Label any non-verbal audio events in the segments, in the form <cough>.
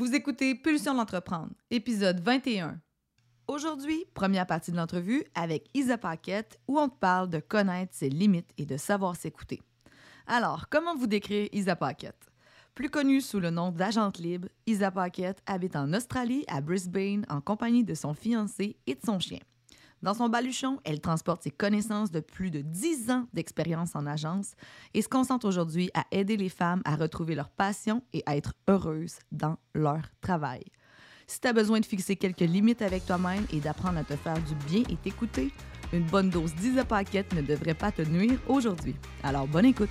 Vous écoutez Pulsion d'entreprendre, épisode 21. Aujourd'hui, première partie de l'entrevue avec Isa Paquette où on te parle de connaître ses limites et de savoir s'écouter. Alors, comment vous décrire Isa Paquette? Plus connue sous le nom d'agente libre, Isa Paquette habite en Australie, à Brisbane, en compagnie de son fiancé et de son chien. Dans son baluchon, elle transporte ses connaissances de plus de 10 ans d'expérience en agence et se concentre aujourd'hui à aider les femmes à retrouver leur passion et être heureuses dans leur travail. Si tu as besoin de fixer quelques limites avec toi-même et d'apprendre à te faire du bien et t'écouter, une bonne dose d'Isa Paquette ne devrait pas te nuire aujourd'hui. Alors, bonne écoute!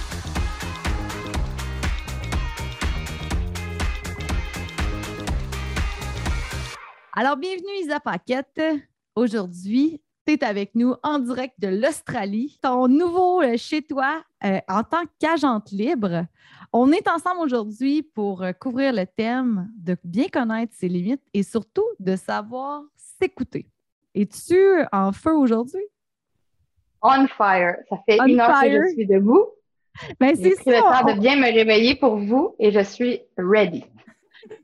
Alors, bienvenue Isa Paquette. Aujourd'hui, tu es avec nous en direct de l'Australie, ton nouveau euh, chez toi euh, en tant qu'agente libre. On est ensemble aujourd'hui pour euh, couvrir le thème de bien connaître ses limites et surtout de savoir s'écouter. Es-tu en feu aujourd'hui? On fire. Ça fait une heure que je suis debout. Ben, c'est ça. le temps de bien me réveiller pour vous et je suis ready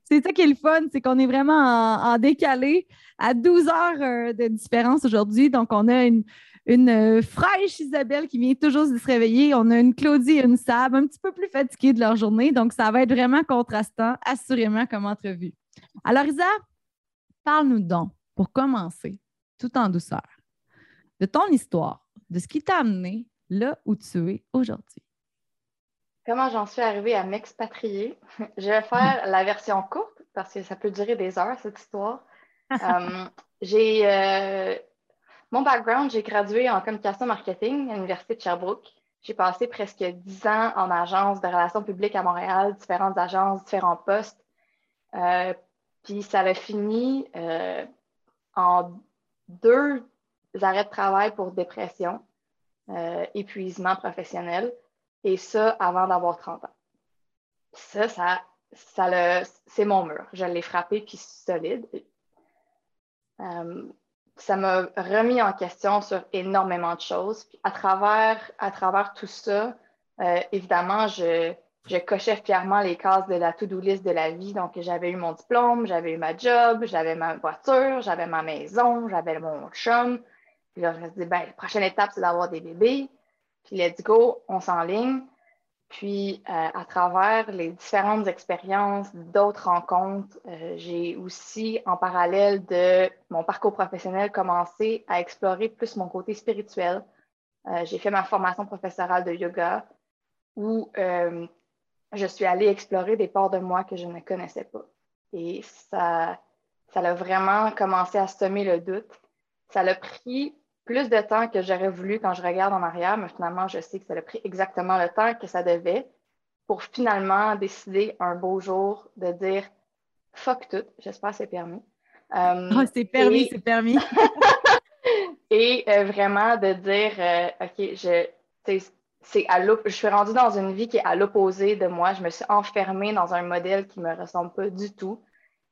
c'est ça qui est le fun, c'est qu'on est vraiment en, décalé à 12 heures euh, de différence aujourd'hui. Donc, on a une, euh, fraîche Isabelle qui vient toujours de se réveiller. On a une Claudie et une Sab un petit peu plus fatiguées de leur journée. Donc, ça va être vraiment contrastant, assurément, comme entrevue. Alors, Isa, parle-nous donc, pour commencer, tout en douceur, de ton histoire, de ce qui t'a amené là où tu es aujourd'hui comment j'en suis arrivée à m'expatrier. <laughs> Je vais faire la version courte parce que ça peut durer des heures, cette histoire. <laughs> Euh, j'ai euh, mon background, j'ai gradué en communication marketing à l'Université de Sherbrooke. J'ai passé presque dix ans en agence de relations publiques à Montréal, différentes agences, différents postes. Euh, puis ça a fini en deux arrêts de travail pour dépression, épuisement professionnel. Et ça, avant d'avoir 30 ans. Ça, ça, ça c'est mon mur. Je l'ai frappé, puis solide. Euh, ça m'a remis en question sur énormément de choses. Puis à travers, à travers tout ça, euh, évidemment, je, je, cochais fièrement les cases de la to-do list de la vie. Donc, j'avais eu mon diplôme, j'avais eu ma job, j'avais ma voiture, j'avais ma maison, j'avais mon chum. Puis là, je me suis dit, ben, la prochaine étape, c'est d'avoir des bébés. Puis let's go, on s'enligne. Puis euh, à travers les différentes expériences, d'autres rencontres, euh, j'ai aussi, en parallèle de mon parcours professionnel, commencé à explorer plus mon côté spirituel. Euh, j'ai fait ma formation professorale de yoga où je suis allée explorer des parts de moi que je ne connaissais pas. Et ça, ça a vraiment commencé à semer le doute. Ça l'a pris plus de temps que j'aurais voulu quand je regarde en arrière, mais finalement, je sais que ça a pris exactement le temps que ça devait pour finalement décider un beau jour de dire fuck tout. J'espère que c'est permis. Euh, ah, c'est permis, c'est permis. <laughs> et euh, vraiment de dire euh, OK, je, c'est à je suis rendue dans une vie qui est à l'opposé de moi. Je me suis enfermée dans un modèle qui ne me ressemble pas du tout.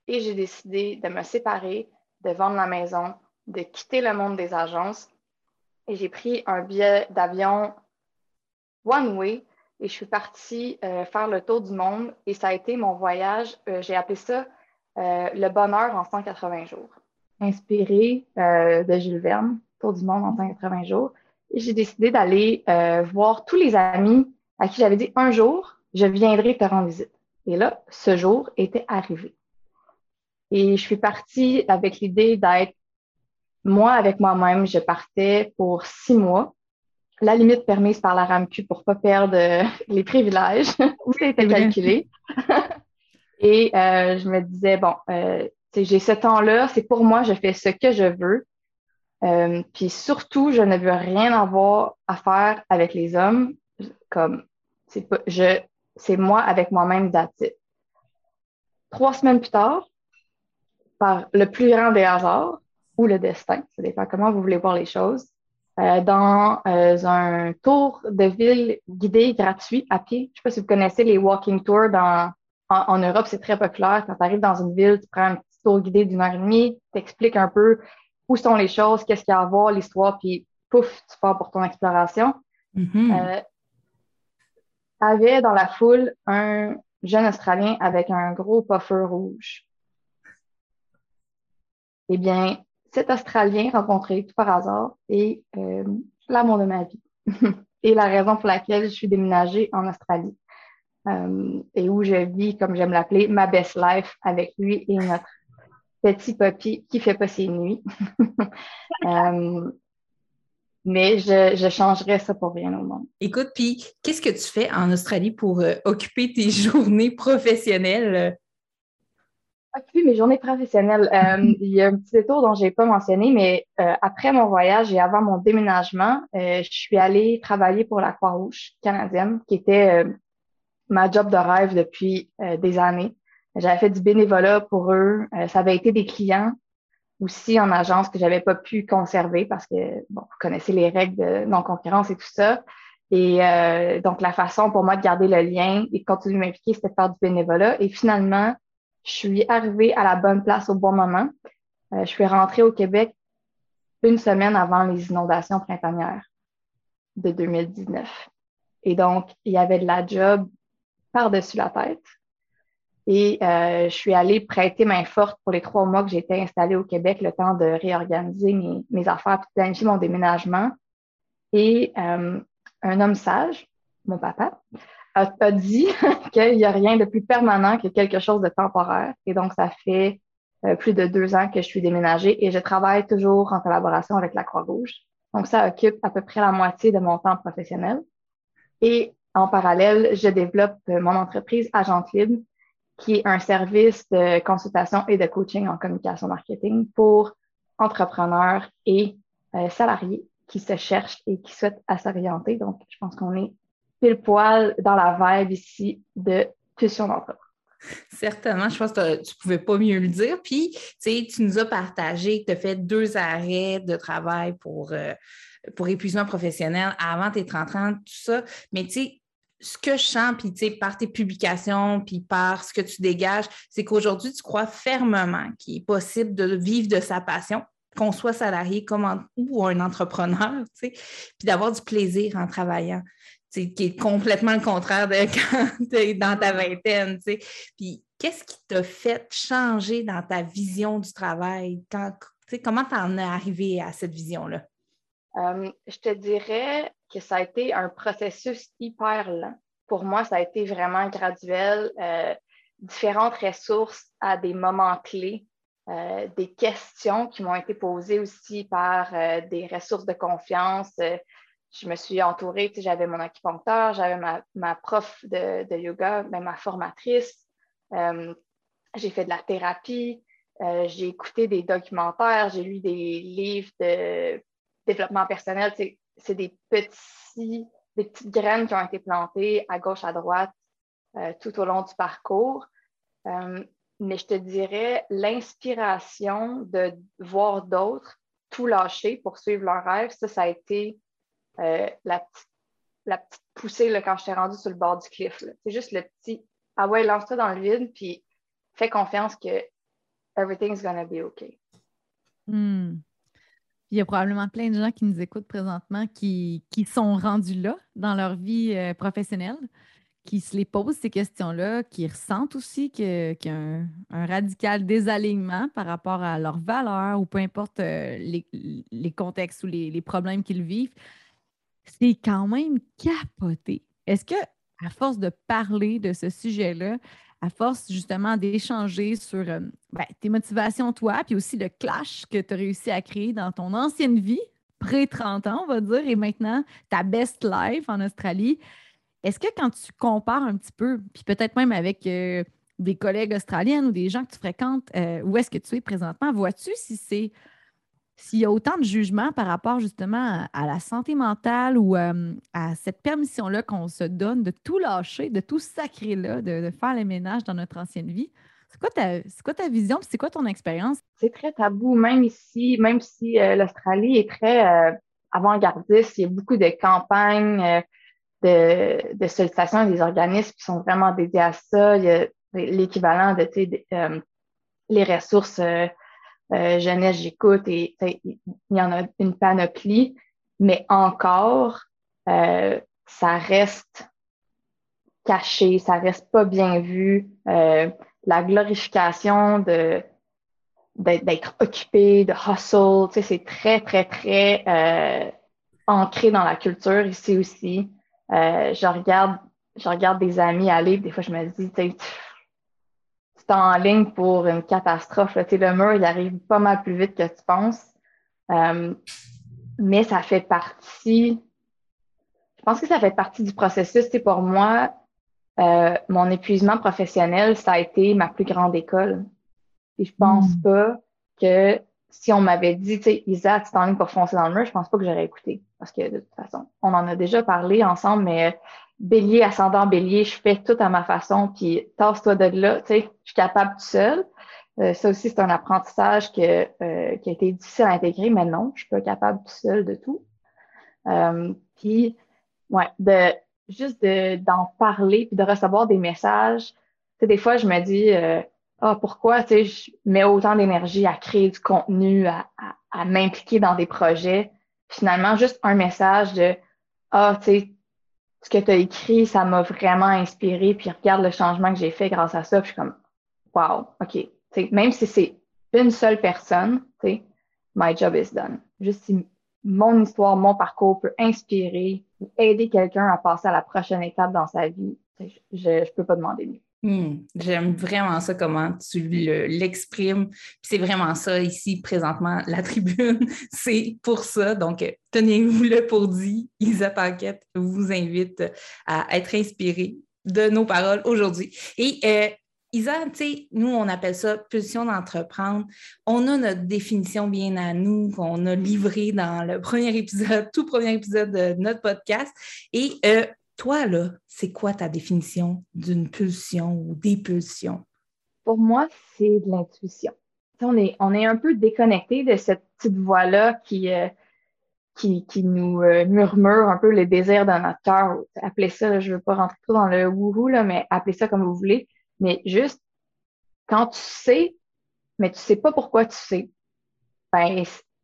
Et j'ai décidé de me séparer, de vendre la maison, de quitter le monde des agences et j'ai pris un billet d'avion one way et je suis partie euh, faire le tour du monde et ça a été mon voyage, euh, j'ai appelé ça euh, le bonheur en 180 jours. Inspiré de Jules Verne, tour du monde en 180 jours. Et j'ai décidé d'aller voir tous les amis à qui j'avais dit un jour, je viendrai te rendre visite. Et là, ce jour était arrivé. Et je suis partie avec l'idée d'être moi, avec moi-même, je partais pour six mois. La limite permise par la RAMQ pour ne pas perdre les privilèges, <laughs> a été calculé. <laughs> Et euh, je me disais, bon, euh, j'ai ce temps-là, c'est pour moi, je fais ce que je veux. Euh, puis surtout, je ne veux rien avoir à faire avec les hommes. Comme, c'est je, c'est moi avec moi-même d'attitude. Trois semaines plus tard, par le plus grand des hasards ou le destin, ça dépend comment vous voulez voir les choses, euh, dans euh, un tour de ville guidé gratuit à pied. Je ne sais pas si vous connaissez les walking tours dans, en, Europe, c'est très populaire. Quand tu arrives dans une ville, tu prends un petit tour guidé d'une heure et demie, t'expliques un peu où sont les choses, qu'est-ce qu'il y a à voir, l'histoire, puis pouf, tu pars pour ton exploration. Euh, avait dans la foule un jeune Australien avec un gros puffer rouge. Eh bien, cet Australien rencontré tout par hasard est euh, l'amour de ma vie <laughs> et la raison pour laquelle je suis déménagée en Australie euh, et où je vis, comme j'aime l'appeler, ma best life avec lui et notre petit papy qui fait pas ses nuits. <laughs> euh, mais je, je ça pour rien au monde. Écoute, puis qu'est-ce que tu fais en Australie pour euh, occuper tes <laughs> journées professionnelles? Occuper mes journées professionnelles. Euh, <laughs> il y a un petit détour dont je n'ai pas mentionné, mais euh, après mon voyage et avant mon déménagement, je suis allée travailler pour la Croix-Rouge canadienne, qui était ma job de rêve depuis des années. J'avais fait du bénévolat pour eux. ça avait été des clients aussi en agence que j'avais pas pu conserver parce que, bon, vous connaissez les règles de non-concurrence et tout ça. Et euh, donc, la façon pour moi de garder le lien et de continuer de m'impliquer, c'était de faire du bénévolat. Et finalement, je suis arrivée à la bonne place au bon moment. Euh, je suis rentrée au Québec une semaine avant les inondations printanières de 2019. Et donc, il y avait de la job par-dessus la tête. Et euh, je suis allée prêter main forte pour les trois mois que j'étais installée au Québec, le temps de réorganiser mes, affaires, de planifier mon déménagement. Et euh, un homme sage, mon papa, a, a dit <laughs> qu'il n'y a rien de plus permanent que quelque chose de temporaire. Et donc, ça fait euh, plus de deux ans que je suis déménagée et je travaille toujours en collaboration avec la Croix-Rouge. Donc, ça occupe à peu près la moitié de mon temps professionnel. Et en parallèle, je développe mon entreprise Agent Libre, qui est un service de consultation et de coaching en communication marketing pour entrepreneurs et euh, salariés qui se cherchent et qui souhaitent à s'orienter. Donc, je pense qu'on est pile poil dans la vibe ici de pulsion d'emploi. Certainement, je pense que tu ne pouvais pas mieux le dire. Puis, tu nous as partagé que tu as fait deux arrêts de travail pour, euh, pour épuisement professionnel avant tes 30 ans, tout ça. Mais tu sais, ce que je sens, puis tu sais, par tes publications, puis par ce que tu dégages, c'est qu'aujourd'hui, tu crois fermement qu'il est possible de vivre de sa passion, qu'on soit salarié comme ou un entrepreneur, tu sais, puis d'avoir du plaisir en travaillant, qui est complètement le contraire de <laughs> quand tu es dans ta vingtaine. Puis qu'est-ce qui t'a fait changer dans ta vision du travail? Comment tu en es arrivé à cette vision-là? Euh, je te dirais que ça a été un processus hyper lent. Pour moi, ça a été vraiment graduel. Euh, différentes ressources à des moments clés, euh, des questions qui m'ont été posées aussi par des ressources de confiance. Je me suis entourée, j'avais mon acupuncteur, j'avais ma, prof de, yoga, ben, ma formatrice. j'ai fait de la thérapie, j'ai écouté des documentaires, j'ai lu des livres de développement personnel, c'est des petits, des petites graines qui ont été plantées à gauche, à droite euh, tout au long du parcours. Euh, mais je te dirais, l'inspiration de voir d'autres tout lâcher pour suivre leur rêve, ça, ça a été euh, la, petite, la petite poussée là, quand je t'ai rendu sur le bord du cliff. C'est juste le petit Ah ouais, lance-toi dans le vide, puis fais confiance que everything's gonna be okay. Hmm il y a probablement plein de gens qui nous écoutent présentement qui, sont rendus là dans leur vie euh, professionnelle, qui se les posent ces questions-là, qui ressentent aussi qu'il y a un, radical désalignement par rapport à leurs valeurs ou peu importe euh, les, contextes ou les, problèmes qu'ils vivent. C'est quand même capoté. Est-ce que, à force de parler de ce sujet-là à force justement d'échanger sur euh, ben, tes motivations, toi, puis aussi le clash que tu as réussi à créer dans ton ancienne vie, près-30 ans, on va dire, et maintenant ta best life en Australie. Est-ce que quand tu compares un petit peu, puis peut-être même avec euh, des collègues australiennes ou des gens que tu fréquentes, euh, où est-ce que tu es présentement, vois-tu si c'est s'il y a autant de jugements par rapport justement à, la santé mentale ou euh, à cette permission-là qu'on se donne de tout lâcher, de tout sacrer là, de, faire les ménages dans notre ancienne vie, c'est quoi ta, c'est quoi ta vision c'est quoi ton expérience? C'est très tabou, même ici, même si euh, l'Australie est très euh, avant-gardiste, il y a beaucoup de campagnes de, de sollicitations des organismes qui sont vraiment dédiés à ça. Il y a l'équivalent de, les ressources euh, jeunesse, j'écoute et il y en a une panoplie, mais encore, euh, ça reste caché, ça reste pas bien vu. Euh, la glorification de d'être occupé, de hustle, c'est très, très, très euh, ancré dans la culture ici aussi. Je regarde, je regarde des amis aller, des fois je me dis, en ligne pour une catastrophe. Le mur, il arrive pas mal plus vite que tu penses. Euh, mais ça fait partie, je pense que ça fait partie du processus. pour moi, euh, mon épuisement professionnel, ça a été ma plus grande école. Et je pense hmm. pas que si on m'avait dit, tu sais, Isa, tu ligne pour foncer dans le mur, je pense pas que j'aurais écouté. Parce que de toute façon, on en a déjà parlé ensemble, mais bélier, ascendant bélier, je fais tout à ma façon, puis tasse-toi de là, tu sais, je suis capable tout seul. Euh, ça aussi, c'est un apprentissage que, euh, qui a été difficile à intégrer, mais non, je suis pas capable tout seul de tout. Euh, puis, ouais, de juste d'en parler, puis de recevoir des messages. Tu sais, des fois, je me dis, ah, pourquoi, tu sais, je mets autant d'énergie à créer du contenu, à, à, à m'impliquer dans des projets. Finalement, juste un message de, ah, tu sais, ce que tu as écrit, ça m'a vraiment inspiré, puis regarde le changement que j'ai fait grâce à ça, puis je suis comme, wow, OK. même si c'est une seule personne, my job is done. Juste si mon histoire, mon parcours peut inspirer ou aider quelqu'un à passer à la prochaine étape dans sa vie, je ne peux pas demander mieux. Hmm, j'aime vraiment ça, comment tu l'exprimes. c'est vraiment ça ici, présentement, la <laughs> tribune, c'est pour ça. Donc, tenez-vous-le pour dit. Isa Paquette vous invite à être inspiré de nos paroles aujourd'hui. Et euh, Isa, tu sais, nous, on appelle ça pulsion d'entreprendre. On a notre définition bien à nous, qu'on a livrée dans le <laughs> premier épisode, tout premier épisode de notre podcast. Et euh, toi, là, c'est quoi ta définition d'une pulsion ou des pulsions? Pour moi, c'est de l'intuition. On est, on est un peu déconnecté de cette petite voix-là qui, euh, qui, qui, nous euh, murmure un peu les désirs de notre cœur. Appelez ça, je ne veux pas rentrer trop dans le wouhou, là, mais appelez ça comme vous voulez. Mais juste, quand tu sais, mais tu sais pas pourquoi tu sais, ben,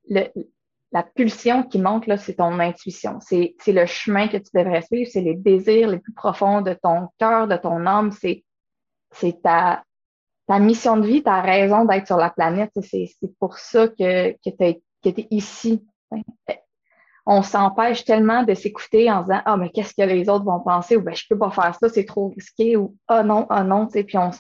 le, la pulsion qui monte, là, c'est ton intuition. C'est, le chemin que tu devrais suivre, c'est les désirs les plus profonds de ton cœur, de ton âme, c'est, ta, mission de vie, ta raison d'être sur la planète. C'est, c'est pour ça que, que tu es ici. On s'empêche tellement de s'écouter en disant Ah, mais qu'est-ce que les autres vont penser? Ou ben, je peux pas faire ça, c'est trop risqué ou Ah non, ah non, puis on,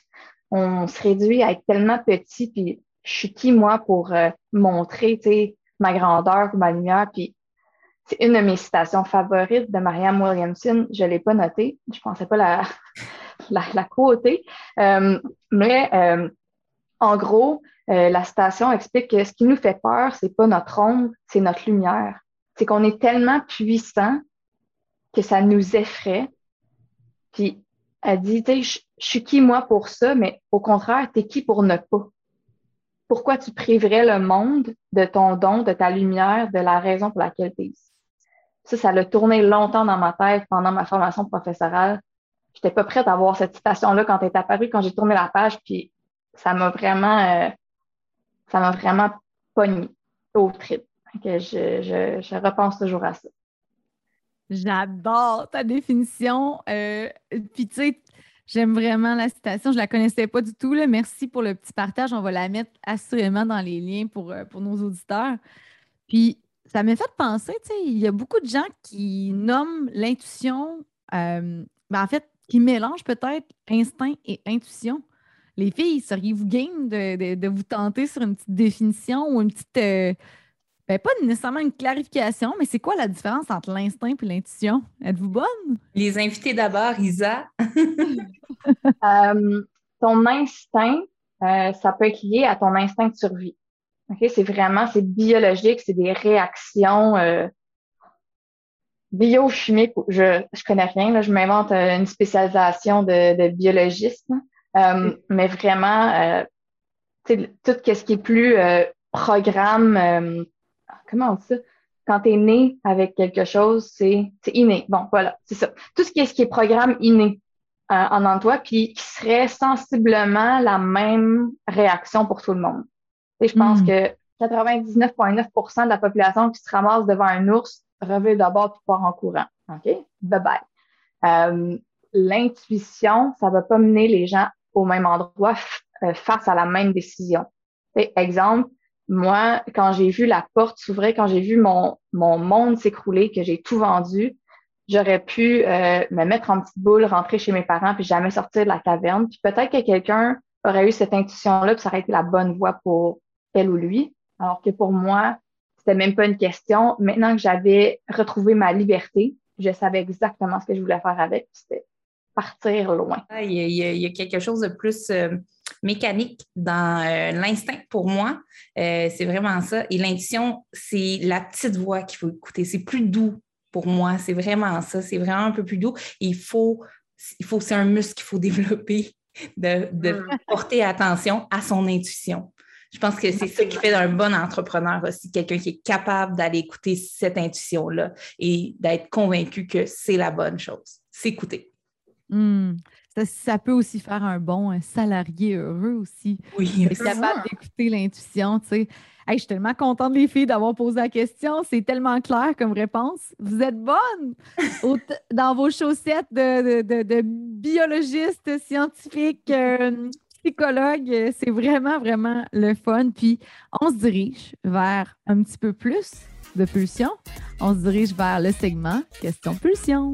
on se réduit à être tellement petit, puis je suis qui moi pour euh, montrer, tu sais, ma grandeur ou ma lumière. Puis c'est une de mes citations favorites de Marianne Williamson. Je ne l'ai pas notée. Je ne pensais pas la, <laughs> la. Euh, mais euh, en gros, euh, la citation explique que ce qui nous fait peur, c'est pas notre ombre, c'est notre lumière. C'est qu'on est tellement puissant que ça nous effraie. Puis elle dit, je suis qui moi pour ça, mais au contraire, tu es qui pour ne pas? Pourquoi tu priverais le monde de ton don, de ta lumière, de la raison pour laquelle tu es ici? Ça, ça l'a tourné longtemps dans ma tête pendant ma formation professorale. Je n'étais pas prête à voir cette citation-là quand elle est apparue, quand j'ai tourné la page, puis ça m'a vraiment, euh, ça vraiment au trip. Je repense toujours à ça. J'adore ta définition. Euh, puis tu sais, J'aime vraiment la citation. Je ne la connaissais pas du tout. Merci pour le petit partage. On va la mettre assurément dans les liens pour, euh, pour nos auditeurs. Puis, ça m'a fait penser, tu sais, il y a beaucoup de gens qui nomment l'intuition. Euh, ben, en fait, qui mélange peut-être instinct et intuition. Les filles, seriez-vous game de, vous tenter sur une petite définition ou une petite. Euh, ben, pas nécessairement une clarification, mais c'est quoi la différence entre l'instinct et l'intuition? Êtes-vous bonne? Les invités d'abord, Isa. <laughs> Euh, ton instinct, euh, ça peut être lié à ton instinct de survie. C'est vraiment, c'est biologique, c'est des réactions biochimiques. Je, je connais rien, là, je m'invente une spécialisation de, de biologiste. Euh, mais vraiment, euh, tout ce qui est plus euh, programme, euh, comment on dit ça? Quand tu es né avec quelque chose, c'est inné. Bon, voilà, c'est ça. Tout ce qui est, ce qui est programme inné en, en toi, puis qui serait sensiblement la même réaction pour tout le monde. Et je pense hmm. que 99,9% de la population qui se ramasse devant un ours revient d'abord puis part en courant. OK? Bye bye. Euh, L'intuition, ça va pas mener les gens au même endroit euh, face à la même décision. exemple, moi, quand j'ai vu la porte s'ouvrir, quand j'ai vu mon, mon monde s'écrouler, que j'ai tout vendu, j'aurais pu euh, me mettre en petite boule, rentrer chez mes parents, puis jamais sortir de la caverne. Puis peut-être que quelqu'un aurait eu cette intuition-là, puis ça aurait été la bonne voie pour elle ou lui. Alors que pour moi, c'était même pas une question. Maintenant que j'avais retrouvé ma liberté, je savais exactement ce que je voulais faire avec. C'était partir loin. Il y, a, quelque chose de plus euh, mécanique dans euh, l'instinct pour moi. Euh, c'est vraiment ça. Et l'intuition, c'est la petite voix qu'il faut écouter. C'est plus doux pour moi. C'est vraiment ça. C'est vraiment un peu plus doux. il faut, il faut c'est un muscle qu'il faut <laughs> développer de, mm. porter attention à son intuition. Je pense que c'est ça qui fait d'un bon entrepreneur aussi, quelqu'un qui est capable d'aller écouter cette intuition-là et d'être convaincu que c'est la bonne chose. S'écouter. Hmm. Ça, peut aussi faire un bon salarié heureux aussi. Oui, être capable d'écouter l'intuition, tu sais. je suis tellement contente, les filles, d'avoir posé la question. C'est tellement clair comme réponse. Vous êtes bonnes dans vos chaussettes de, de, de, biologistes, scientifiques, euh, psychologues. C'est vraiment, vraiment le fun. Puis, on se dirige vers un petit peu plus de pulsion. On se dirige vers le segment Question Pulsion.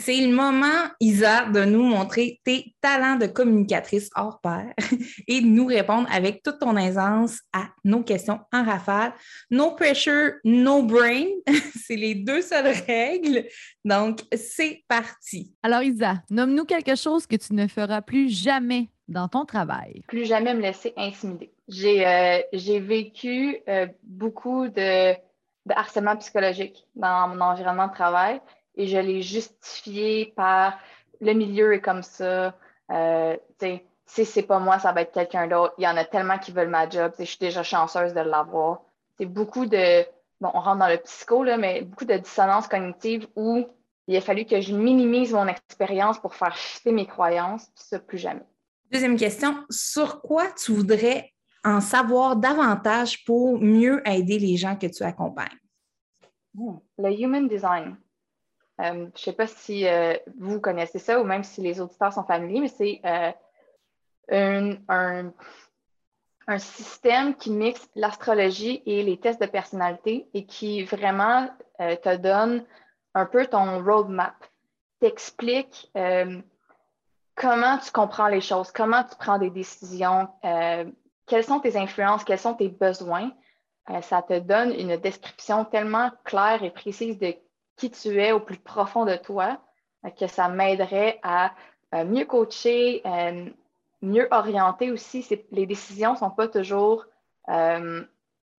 C'est le moment, Isa, de nous montrer tes talents de communicatrice hors pair <laughs> et de nous répondre avec toute ton aisance à nos questions en rafale. No pressure, no brain. <laughs> c'est les deux seules règles. Donc, c'est parti. Alors, Isa, nomme-nous quelque chose que tu ne feras plus jamais dans ton travail. Plus jamais me laisser intimider. J'ai euh, vécu euh, beaucoup de, de harcèlement psychologique dans mon environnement de travail et je l'ai justifié par le milieu est comme ça. Euh, si c'est pas moi, ça va être quelqu'un d'autre. Il y en a tellement qui veulent ma job. Je suis déjà chanceuse de l'avoir. C'est beaucoup de. Bon, on rentre dans le psycho, là, mais beaucoup de dissonance cognitive où il a fallu que je minimise mon expérience pour faire chuter mes croyances, puis ça, plus jamais. Deuxième question, sur quoi tu voudrais en savoir davantage pour mieux aider les gens que tu accompagnes? Hmm, le human design. Euh, je ne sais pas si euh, vous connaissez ça ou même si les auditeurs sont familiers, mais c'est euh, un, système qui mixe l'astrologie et les tests de personnalité et qui vraiment te donne un peu ton roadmap, t'explique comment tu comprends les choses, comment tu prends des décisions, quelles sont tes influences, quels sont tes besoins. ça te donne une description tellement claire et précise de qui tu es au plus profond de toi, euh, que ça m'aiderait à euh, mieux coacher, euh, mieux orienter aussi. Les décisions ne sont pas toujours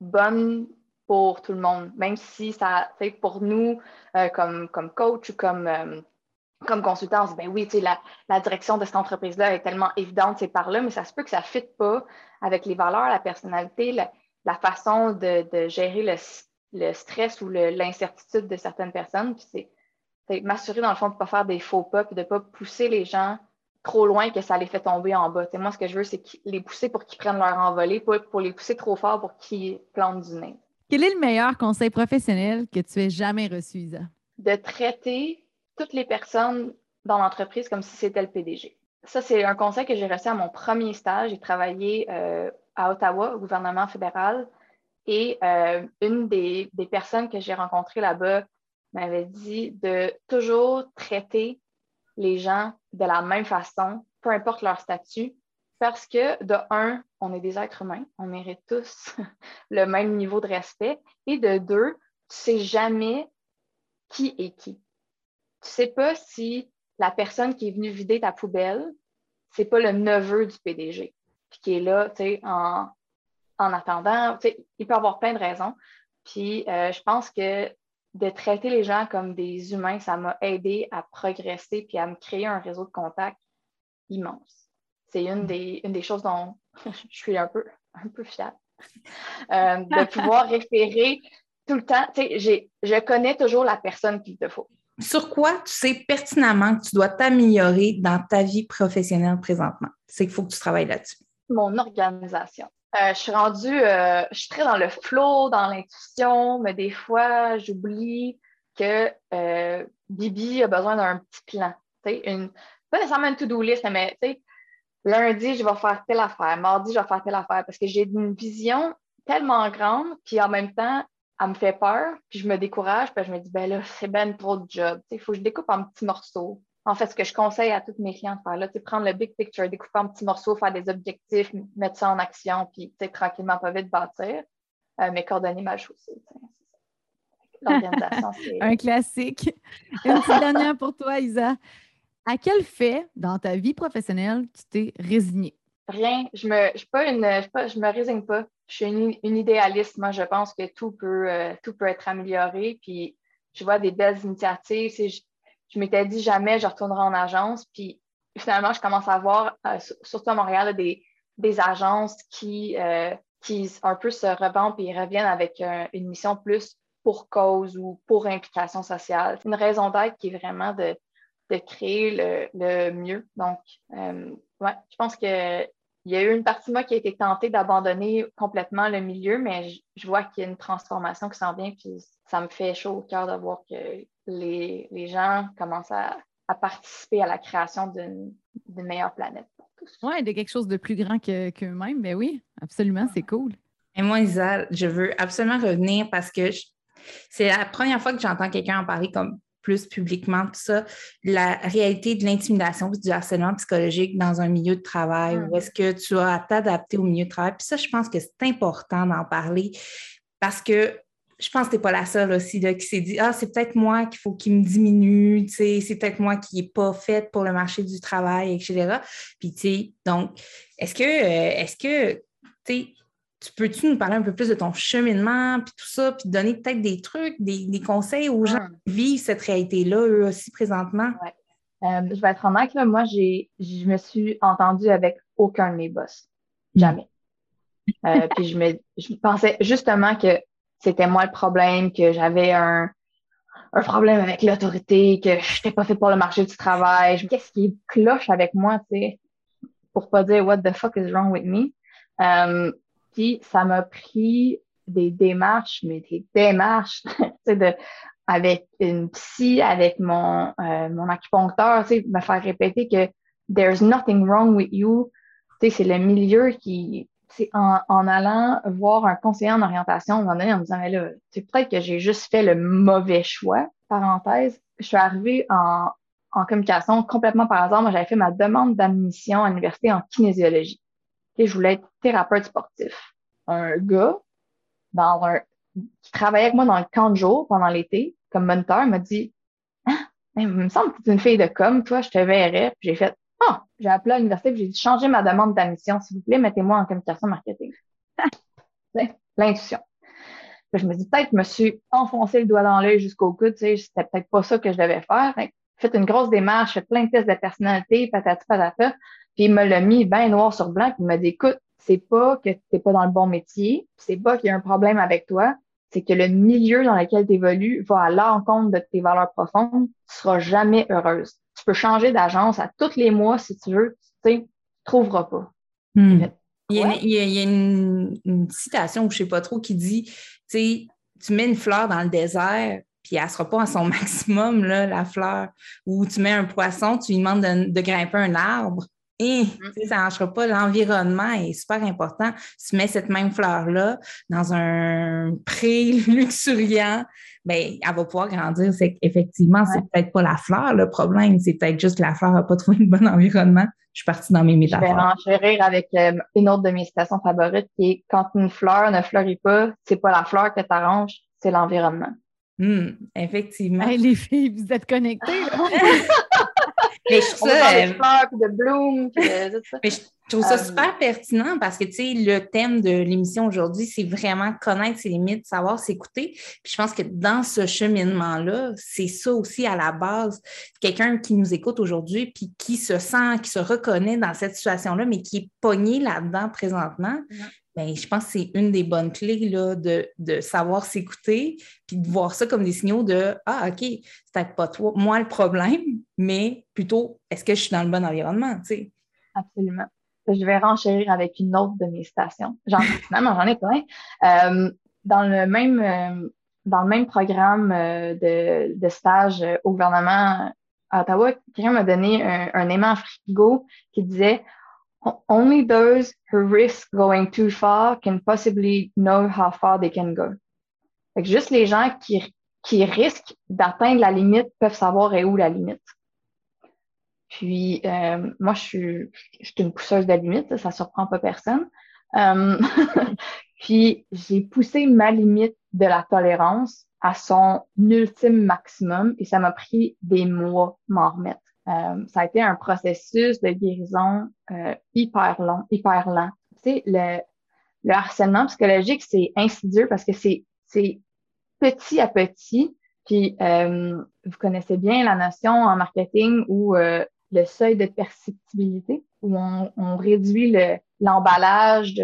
bonnes pour tout le monde, même si ça, pour nous, comme, comme coach ou comme, comme consultant, on se dit, ben oui, la, la direction de cette entreprise-là est tellement évidente, c'est par là, mais ça se peut que ça ne fitte pas avec les valeurs, la personnalité, la, façon de, de, gérer le le stress ou l'incertitude de certaines personnes. Puis c'est m'assurer, dans le fond, de ne pas faire des faux pas, puis de ne pas pousser les gens trop loin que ça les fait tomber en bas. moi, ce que je veux, c'est les pousser pour qu'ils prennent leur envolée, pas pour les pousser trop fort pour qu'ils plantent du nez. Quel est le meilleur conseil professionnel que tu aies jamais reçu, Isa? De traiter toutes les personnes dans l'entreprise comme si c'était le PDG. Ça, c'est un conseil que j'ai reçu à mon premier stage. J'ai travaillé euh, à Ottawa, au gouvernement fédéral, et euh, une des, personnes que j'ai rencontrées là-bas m'avait dit de toujours traiter les gens de la même façon, peu importe leur statut, parce que de un, on est des êtres humains, on mérite tous <laughs> le même niveau de respect, et de deux, tu sais jamais qui est qui. Tu sais pas si la personne qui est venue vider ta poubelle, c'est pas le neveu du PDG, puis qui est là, tu sais, en, en attendant. Il peut avoir plein de raisons. Puis euh, je pense que de traiter les gens comme des humains, ça m'a aidé à progresser puis à me créer un réseau de contacts immense. C'est une des, une des choses dont <laughs> je suis un peu, un peu fière. Euh, de <laughs> pouvoir référer tout le temps. Je connais toujours la personne qu'il te faut. Sur quoi tu sais pertinemment que tu dois t'améliorer dans ta vie professionnelle présentement? C'est qu'il faut que tu travailles là-dessus. Mon organisation. Euh, je suis rendue, euh, je suis très dans le flow, dans l'intuition, mais des fois, j'oublie que euh, Bibi a besoin d'un petit plan. Une, pas nécessairement une to-do list, mais lundi, je vais faire telle affaire, mardi, je vais faire telle affaire, parce que j'ai une vision tellement grande, puis en même temps, elle me fait peur, puis je me décourage, puis je me dis, ben là, c'est ben trop de job. Il faut que je découpe en petits morceaux en fait, ce que je conseille à tous mes clients de faire, là, c'est prendre le big picture, découper en petits morceaux, faire des objectifs, mettre ça en action, puis tranquillement, pas vite bâtir. Euh, mais coordonner ma chose aussi. L'organisation, <laughs> c'est. Un classique. Une petite dernière pour toi, Isa. À quel fait dans ta vie professionnelle tu t'es résignée? Rien. Je me, je pas une, je, me résigne pas. Je suis une, idéaliste. Moi, je pense que tout peut, euh, tout peut être amélioré. Puis je vois des belles initiatives je m'étais dit jamais je retournerai en agence. Puis finalement, je commence à voir, euh, surtout à Montréal, des, des agences qui, euh, qui un peu se revendent et reviennent avec une mission plus pour cause ou pour implication sociale. Une raison d'être qui est vraiment de, de créer le, le, mieux. Donc, euh, ouais, je pense que il y a eu une partie de moi qui a été tentée d'abandonner complètement le milieu, mais je, je vois qu'il y a une transformation qui s'en vient, puis ça me fait chaud au cœur de voir que les, les gens commencent à, à, participer à la création d'une meilleure planète pour tous. Oui, de quelque chose de plus grand qu'eux-mêmes. ben oui, absolument, c'est cool. Et moi, Isa, je veux absolument revenir parce que c'est la première fois que j'entends quelqu'un en parler comme plus publiquement, tout ça, la réalité de l'intimidation du harcèlement psychologique dans un milieu de travail, où est-ce que tu as à t'adapter au milieu de travail? Puis ça, je pense que c'est important d'en parler parce que je pense que tu n'es pas la seule aussi là, qui s'est dit Ah, c'est peut-être moi qu'il faut qu'il me diminue, c'est peut-être moi qui n'ai pas faite pour le marché du travail, etc. Puis, tu sais, donc, est-ce que, euh, est-ce que, tu tu peux-tu nous parler un peu plus de ton cheminement, puis tout ça, puis donner peut-être des trucs, des, conseils aux gens qui vivent cette réalité-là, eux aussi, présentement? Ouais. Euh, je vais être honnête, là, moi, j'ai, je me suis entendue avec aucun de mes boss. Jamais. Euh, puis je me je pensais justement que c'était moi le problème, que j'avais un, un problème avec l'autorité, que je n'étais pas fait pour le marché du travail. Qu'est-ce qui cloche avec moi, tu sais, pour pas dire what the fuck is wrong with me. Um, puis ça m'a pris des démarches, mais des démarches, <laughs> tu sais, de, avec une psy, avec mon, euh, mon acupuncteur, tu sais, me faire répéter que there's nothing wrong with you. Tu sais, c'est le milieu qui, en, en, allant voir un conseiller en orientation, donné, en me disant, mais là, peut-être que j'ai juste fait le mauvais choix. Parenthèse, je suis arrivée en, en communication complètement par hasard. Moi, j'avais fait ma demande d'admission à l'université en kinésiologie. Et je voulais être thérapeute sportif. Un gars dans un, qui travaillait avec moi dans le camp de jour pendant l'été, comme moniteur, m'a dit, ah, il me semble que tu es une fille de com, toi, je te verrais. Puis j'ai fait, ah, j'ai appelé à l'université et j'ai dit changer ma demande d'admission, s'il vous plaît, mettez-moi en communication marketing. <laughs> L'intuition. Je me dis, peut-être, je me suis enfoncé le doigt dans l'œil jusqu'au coude, tu sais, c'était peut-être pas ça que je devais faire. Faites une grosse démarche, faites plein de tests de personnalité, patati patata. Puis il me l'a mis bien noir sur blanc, puis il m'a dit, écoute, c'est pas que t'es pas dans le bon métier, c'est pas qu'il y a un problème avec toi, c'est que le milieu dans lequel tu évolues va à l'encontre de tes valeurs profondes, tu seras jamais heureuse. Tu peux changer d'agence à tous les mois si tu veux, tu ne trouveras pas. Hmm. Il y a, une, citation, je ne sais pas trop, qui dit, tu mets une fleur dans le désert, puis elle ne sera pas à son <laughs> maximum, là, la fleur. Ou tu mets un poisson, tu lui demandes de grimper un arbre, et, mm. ça ne marchera pas. L'environnement est super important. Si tu mets cette même fleur-là dans un pré luxuriant, bien, elle va pouvoir grandir. C'est effectivement, c'est peut-être pas la fleur le problème, c'est peut-être juste que la fleur n'a pas trouvé le bon environnement. Je suis partie dans mes métaphores. Je vais enchérir avec euh, une autre de mes citations favorites qui est quand une fleur ne fleurit pas, c'est pas la fleur que tu arranges, c'est l'environnement. Hmm, effectivement. les filles, vous êtes connectées. <laughs> Mais <laughs> je trouve ça, Mais je trouve ça super pertinent parce que, tu sais, le thème de l'émission aujourd'hui, c'est vraiment connaître ses limites, savoir s'écouter. Puis je pense que dans ce cheminement-là, c'est ça aussi à la base. Quelqu'un qui nous écoute aujourd'hui, puis qui se sent, qui se reconnaît dans cette situation-là, mais qui est pogné là-dedans présentement, ben, je pense que c'est une des bonnes clés là, de, de savoir s'écouter, puis de voir ça comme des signaux de Ah, OK, c'est peut-être pas toi, moi le problème, mais plutôt est-ce que je suis dans le bon environnement? sais? Absolument. Je vais renchérir avec une autre de mes stations. J'en, finalement, j'en ai plein. Euh, dans le même euh, dans le même programme euh, de, de stage au gouvernement à Ottawa, quelqu'un m'a donné un aimant frigo qui disait Only those who risk going too far can possibly know how far they can go. Fait que juste les gens qui, qui risquent d'atteindre la limite peuvent savoir où la limite. Puis, euh, moi, je suis, je suis une pousseuse de limite, ça surprend pas personne. Euh, <laughs> puis, j'ai poussé ma limite de la tolérance à son ultime maximum et ça m'a pris des mois m'en remettre. Euh, ça a été un processus de guérison euh, hyper long, hyper lent. Tu sais, le, le harcèlement psychologique, c'est insidieux parce que c'est, petit à petit. Puis, euh, vous connaissez bien la notion en marketing où le seuil de perceptibilité, où on, réduit le, l'emballage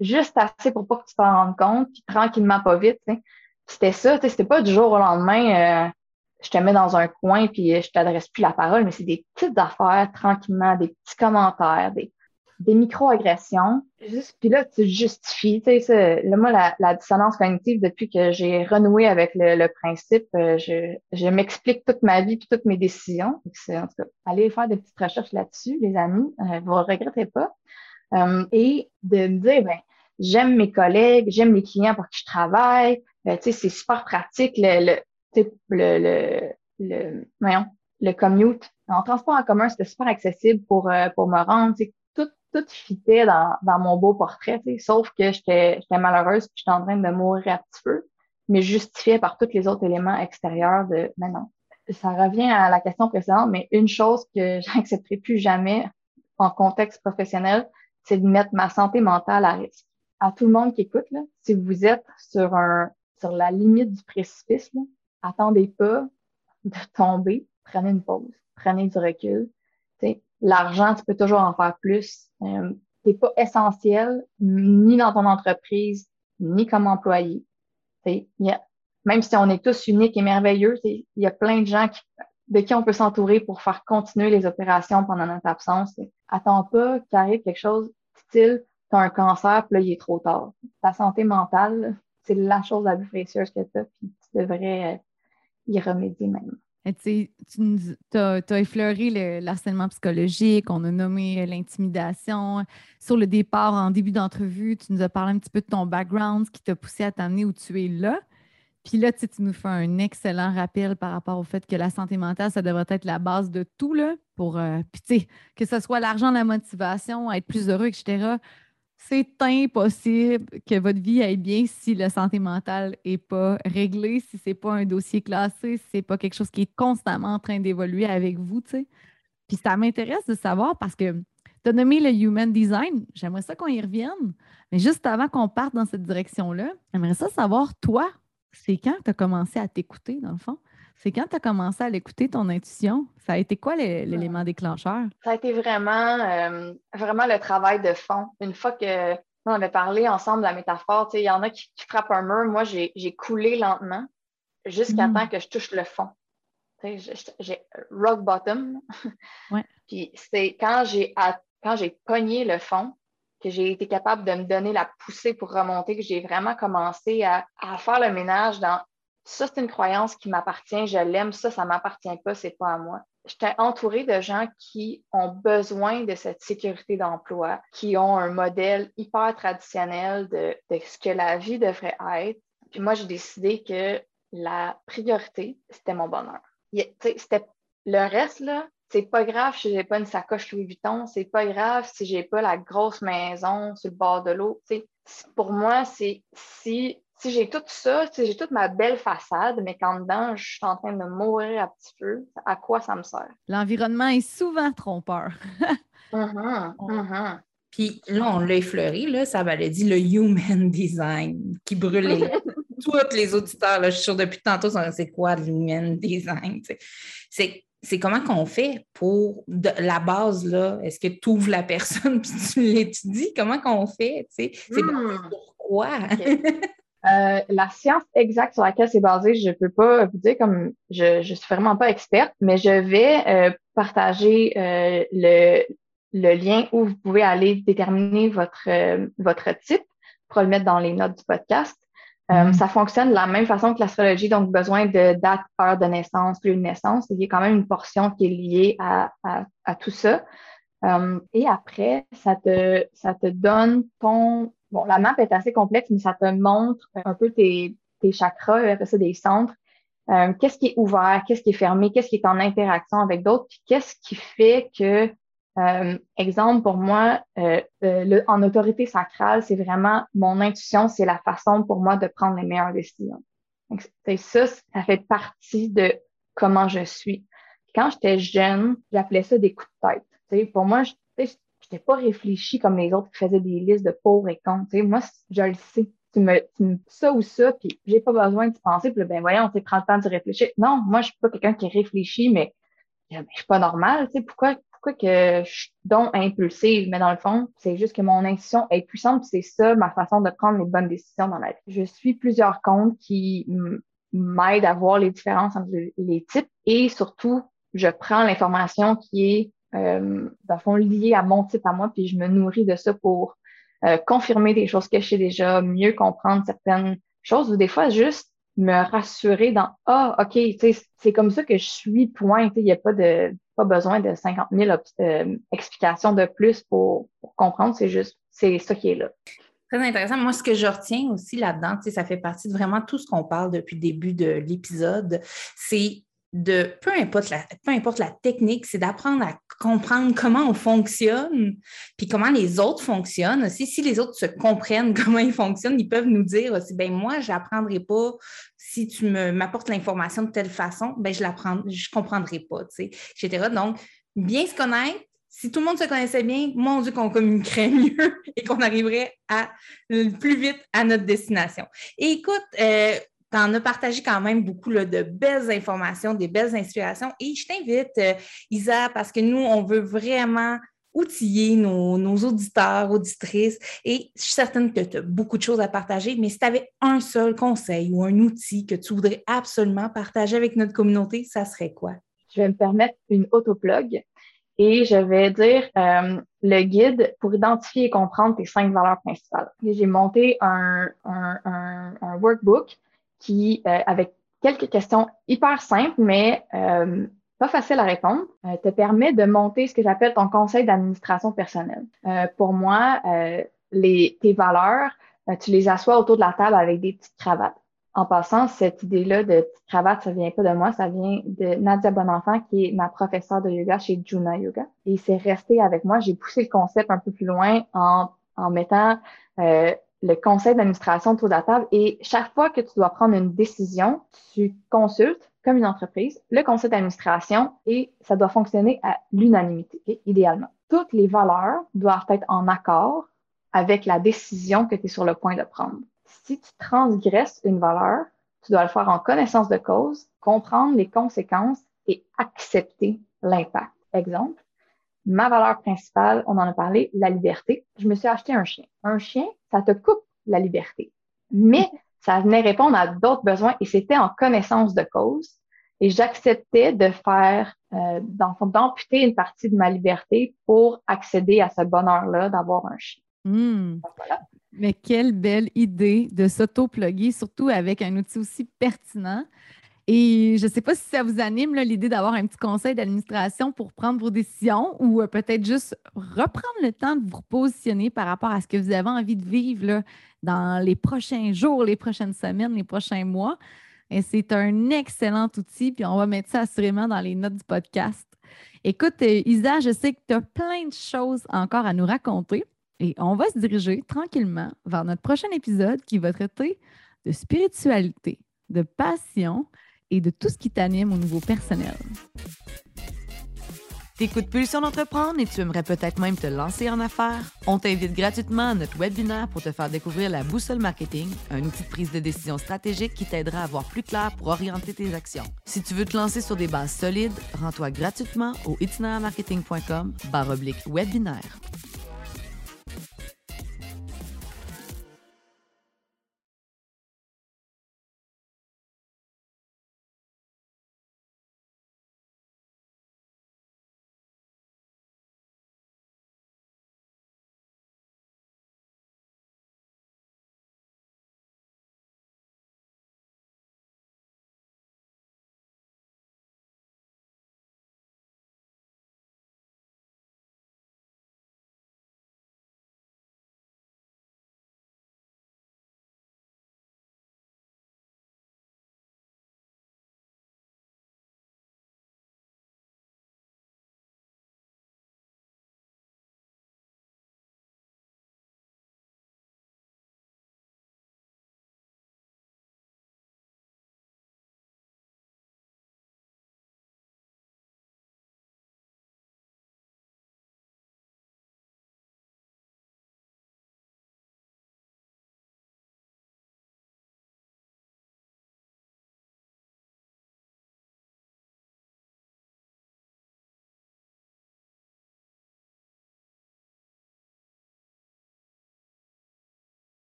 juste assez pour pas que tu t'en rendes compte, puis tranquillement, pas vite. C'était ça, c'était pas du jour au lendemain je te mets dans un coin puis je t'adresse plus la parole, mais c'est des petites affaires tranquillement, des petits commentaires, des, des micro-agressions. Juste, puis là, tu justifies. Tu sais, là, moi, la, la, dissonance cognitive, depuis que j'ai renoué avec le, principe, euh, je, je m'explique toute ma vie puis toutes mes décisions. C'est, en tout cas, allez faire des petites recherches là-dessus, les amis. Euh, vous ne regrettez pas. Euh, et de me dire, ben, j'aime mes collègues, j'aime les clients pour qui je travaille. tu sais, c'est super pratique. Le, le, le, le, voyons, le commute. En transport en commun, c'était super accessible pour, euh, pour me rendre. Tout, tout fitait dans, dans mon beau portrait, sauf que j'étais malheureuse puis j'étais en train de mourir à petit feu, mais justifié par tous les autres éléments extérieurs de mais non. Ça revient à la question précédente, mais une chose que <laughs> j'accepterai plus jamais en contexte professionnel, c'est de mettre ma santé mentale à risque. À tout le monde qui écoute, là, si vous êtes sur un sur la limite du précipice, là, attendez pas de tomber, prenez une pause, prenez du recul. L'argent, tu peux toujours en faire plus. Euh, tu pas essentiel ni dans ton entreprise, ni comme employé. même si on est tous uniques et merveilleux, il y a plein de gens de qui on peut s'entourer pour faire continuer les opérations pendant notre absence. Attends pas qu'il arrive quelque chose style, tu as un cancer, puis là, il est trop tard. Ta santé mentale, c'est la chose la plus précieuse que tu as, puis tu devrais y remédier même. tu as, effleuré le, harcèlement psychologique, on a nommé l'intimidation. Sur le départ, en début d'entrevue, tu nous as parlé un petit peu de ton background, ce qui t'a poussé à t'amener où tu es là. Puis là, tu nous fais un excellent rappel par rapport au fait que la santé mentale, ça devrait être la base de tout, là, pour, euh, que ce soit l'argent, la motivation, être plus heureux, etc c'est impossible que votre vie aille bien si la santé mentale n'est pas réglée, si ce n'est pas un dossier classé, si ce n'est pas quelque chose qui est constamment en train d'évoluer avec vous. T'sais. Puis ça m'intéresse de savoir parce que tu as nommé le Human Design, j'aimerais ça qu'on y revienne. Mais juste avant qu'on parte dans cette direction-là, j'aimerais ça savoir, toi, c'est quand tu as commencé à t'écouter, dans le fond? C'est quand tu as commencé à l'écouter, ton intuition? Ça a été quoi l'élément déclencheur? Ça a été vraiment, euh, vraiment le travail de fond. Une fois que On avait parlé ensemble de la métaphore. Il y en a qui, frappent un mur. Moi, j'ai coulé lentement jusqu'à mm. temps que je touche le fond. J'ai rock bottom. <laughs> Puis c'est quand j'ai quand j'ai pogné le fond, que j'ai été capable de me donner la poussée pour remonter, que j'ai vraiment commencé à, faire le ménage dans ça, c'est une croyance qui m'appartient, je l'aime, ça, ça m'appartient pas, c'est pas à moi. J'étais entourée de gens qui ont besoin de cette sécurité d'emploi, qui ont un modèle hyper traditionnel de, de ce que la vie devrait être. Puis moi, j'ai décidé que la priorité, c'était mon bonheur. Le reste, là, c'est pas grave si j'ai pas une sacoche Louis Vuitton, c'est pas grave si j'ai pas la grosse maison sur le bord de l'eau. Pour moi, c'est si j'ai tout ça, si j'ai toute ma belle façade, mais qu'en dedans, je suis en train de mourir un petit peu, à quoi ça me sert? L'environnement est souvent trompeur. <laughs> Mm-hmm, mm-hmm. Puis là, on l'a effleuré, là, ça va dit le human <laughs> design qui brûle <laughs> tous les auditeurs. Là, je suis sûre depuis tantôt, c'est quoi le human design? C'est c'est comment qu'on fait pour la base, là? Est-ce que tu ouvres la personne puis tu l'étudies? Comment qu'on fait? C'est hmm. pourquoi? Euh, la science exacte sur laquelle c'est basé, je ne peux pas vous dire comme je ne suis vraiment pas experte, mais je vais euh, partager euh, le, le, lien où vous pouvez aller déterminer votre, votre type pour le mettre dans les notes du podcast. Euh, mm. ça fonctionne de la même façon que l'astrologie, donc besoin de date, heure de naissance, lieu de naissance. Il y a quand même une portion qui est liée à, à, tout ça. Euh, et après, ça te, ça te donne ton... Bon, la map est assez complexe, mais ça te montre un peu tes, tes chakras, ça, des centres. Euh, qu'est-ce qui est ouvert, qu'est-ce qui est fermé, qu'est-ce qui est en interaction avec d'autres, puis qu'est-ce qui fait que euh, exemple, pour moi, euh, en autorité sacrale, c'est vraiment mon intuition, c'est la façon pour moi de prendre les meilleures décisions. Ça, fait partie de comment je suis. Quand j'étais jeune, j'appelais ça des coups de tête. Pour moi, pas réfléchi comme les autres qui faisaient des listes de pour et contre. Moi, je le sais. Tu me, tu ça ou ça, puis j'ai pas besoin de penser, puis ben voyons, tu prends le temps de réfléchir. Non, moi, je suis pas quelqu'un qui réfléchit, mais ben, je suis pas normal. Pourquoi, pourquoi que je suis donc impulsive, mais dans le fond, c'est juste que mon intuition est puissante, c'est ça ma façon de prendre les bonnes décisions dans la vie. Je suis plusieurs comptes qui m'aident à voir les différences entre les types et surtout, je prends l'information qui est, euh, dans le fond, liée à mon type à moi, puis je me nourris de ça pour euh, confirmer des choses que je sais déjà, mieux comprendre certaines choses ou des fois juste me rassurer dans Ah, OK, c'est comme ça que je suis, point. Il n'y a pas de pas besoin de 50 000 euh, explications de plus pour, comprendre, c'est juste, c'est ça qui est là. Très intéressant. Moi, ce que je retiens aussi là-dedans, ça fait partie de vraiment tout ce qu'on parle depuis le début de l'épisode, c'est de peu importe la, technique, c'est d'apprendre à comprendre comment on fonctionne, puis comment les autres fonctionnent. Aussi, si les autres se comprennent <laughs> comment ils fonctionnent, ils peuvent nous dire aussi, ben moi, je n'apprendrai pas si tu m'apportes l'information de telle façon, ben je ne je comprendrai pas, tu sais, etc. Donc, bien se connaître, si tout le monde se connaissait bien, mon Dieu, qu'on communiquerait <laughs> mieux et qu'on arriverait à, plus vite à notre destination. Et écoute, euh, tu en as partagé quand même beaucoup de belles informations, des belles inspirations. Et je t'invite, euh, Isa, parce que nous, on veut vraiment outiller nos, auditeurs, auditrices. Et je suis certaine que tu as beaucoup de choses à partager, mais si tu avais un seul conseil ou un outil que tu voudrais absolument partager avec notre communauté, ça serait quoi? Je vais me permettre une autoplug et je vais dire euh, le guide pour identifier et comprendre tes cinq valeurs principales. J'ai monté un, workbook qui, euh, avec quelques questions hyper simples, mais euh, pas faciles à répondre, euh, te permet de monter ce que j'appelle ton conseil d'administration personnelle. pour moi, les, tes valeurs, tu les assois autour de la table avec des petites cravates. En passant, cette idée-là de petite cravate, ça vient pas de moi, ça vient de Nadia Bonenfant, qui est ma professeure de yoga chez Juna Yoga. Et c'est resté avec moi. J'ai poussé le concept un peu plus loin en, en mettant euh, le conseil d'administration autour de la table et chaque fois que tu dois prendre une décision, tu consultes comme une entreprise le conseil d'administration et ça doit fonctionner à l'unanimité, idéalement. Toutes les valeurs doivent être en accord avec la décision que tu es sur le point de prendre. Si tu transgresses une valeur, tu dois le faire en connaissance de cause, comprendre les conséquences et accepter l'impact. Exemple, ma valeur principale, on en a parlé, la liberté. Je me suis acheté un chien. Un chien, ça te coupe la liberté. Mais ça venait répondre à d'autres besoins et c'était en connaissance de cause. Et j'acceptais de faire, euh, d'amputer une partie de ma liberté pour accéder à ce bonheur-là d'avoir un chien. Hmm. Mais quelle belle idée de s'auto-plugger, surtout avec un outil aussi pertinent. Et je ne sais pas si ça vous anime l'idée d'avoir un petit conseil d'administration pour prendre vos décisions ou euh, peut-être juste reprendre le temps de vous positionner par rapport à ce que vous avez envie de vivre dans les prochains jours, les prochaines semaines, les prochains mois. Et c'est un excellent outil, puis on va mettre ça assurément dans les notes du podcast. Écoute, euh, Isa, je sais que tu as plein de choses encore à nous raconter et on va se diriger tranquillement vers notre prochain épisode qui va traiter de spiritualité, de passion et de tout ce qui t'anime au niveau personnel. T'écoutes Pulsion d'entreprendre et tu aimerais peut-être même te lancer en affaires? On t'invite gratuitement à notre webinaire pour te faire découvrir la boussole marketing, un outil de prise de décision stratégique qui t'aidera à voir plus clair pour orienter tes actions. Si tu veux te lancer sur des bases solides, rends-toi gratuitement au itinermarketing.com webinaire.